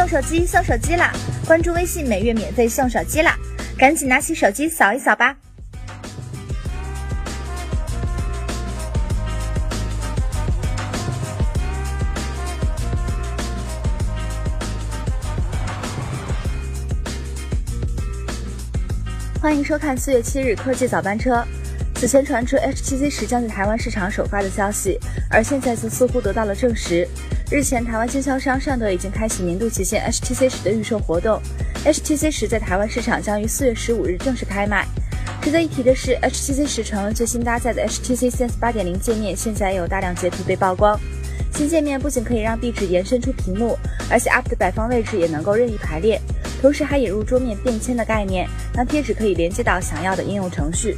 送手机送手机啦！关注微信，每月免费送手机啦！赶紧拿起手机扫一扫吧。欢迎收看四月七日科技早班车。此前传出 HTC 十将在台湾市场首发的消息，而现在则似乎得到了证实。日前，台湾经销商尚德已经开启年度旗舰 HTC 十的预售活动，HTC 十在台湾市场将于四月十五日正式开卖。值得一提的是，HTC 十成了最新搭载的 HTC Sense 八点零界面，现在也有大量截图被曝光。新界面不仅可以让壁纸延伸出屏幕，而且 App 的摆放位置也能够任意排列。同时还引入桌面便签的概念，让贴纸可以连接到想要的应用程序。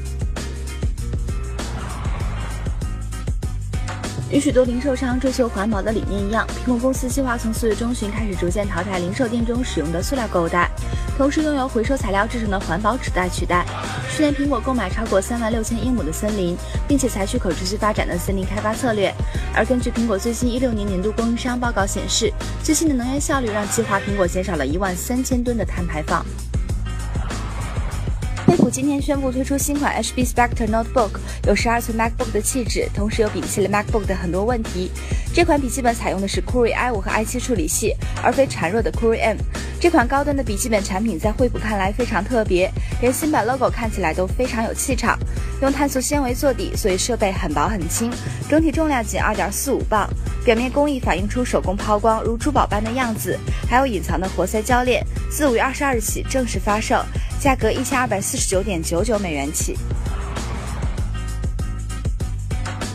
与许多零售商追求环保的理念一样，苹果公司计划从四月中旬开始逐渐淘汰零售店中使用的塑料购物袋，同时用由回收材料制成的环保纸袋取代。去年苹果购买超过三万六千英亩的森林，并且采取可持续发展的森林开发策略。而根据苹果最新一六年年度供应商报告显示，最新的能源效率让计划苹果减少了一万三千吨的碳排放。今天宣布推出新款 HB Spectre Notebook，有十二寸 MacBook 的气质，同时又摒弃了 MacBook 的很多问题。这款笔记本采用的是 Core i5 和 i7 处理器，而非孱弱的 Core M。这款高端的笔记本产品在惠普看来非常特别，连新版 logo 看起来都非常有气场。用碳素纤维做底，所以设备很薄很轻，整体重量仅二点四五磅。表面工艺反映出手工抛光如珠宝般的样子，还有隐藏的活塞铰链。自五月二十二日起正式发售。价格一千二百四十九点九九美元起。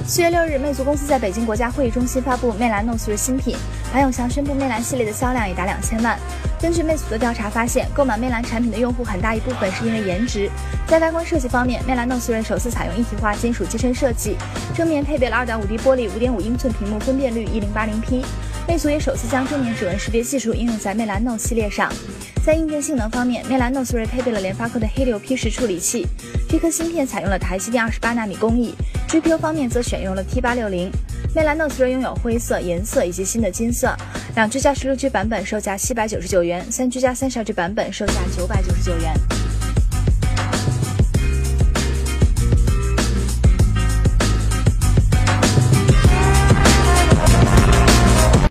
四月六日，魅族公司在北京国家会议中心发布魅蓝 Note 3新品，韩永祥宣布魅蓝系列的销量已达两千万。根据魅族的调查发现，购买魅蓝产品的用户很大一部分是因为颜值。在外观设计方面，魅蓝 Note 3首次采用一体化金属机身设计，正面配备了二点五 D 玻璃、五点五英寸屏幕，分辨率一零八零 P。魅族也首次将正面指纹识别技术应用在魅蓝 Note 系列上。在硬件性能方面，魅蓝 Note 3配备了联发科的 Helio P10 处理器，这颗芯片采用了台积电二十八纳米工艺。GPU 方面则选用了 T860。魅蓝 Note 3拥有灰色、颜色以及新的金色。两 G 加十六 G 版本售价七百九十九元，三 G 加三十二 G 版本售价九百九十九元。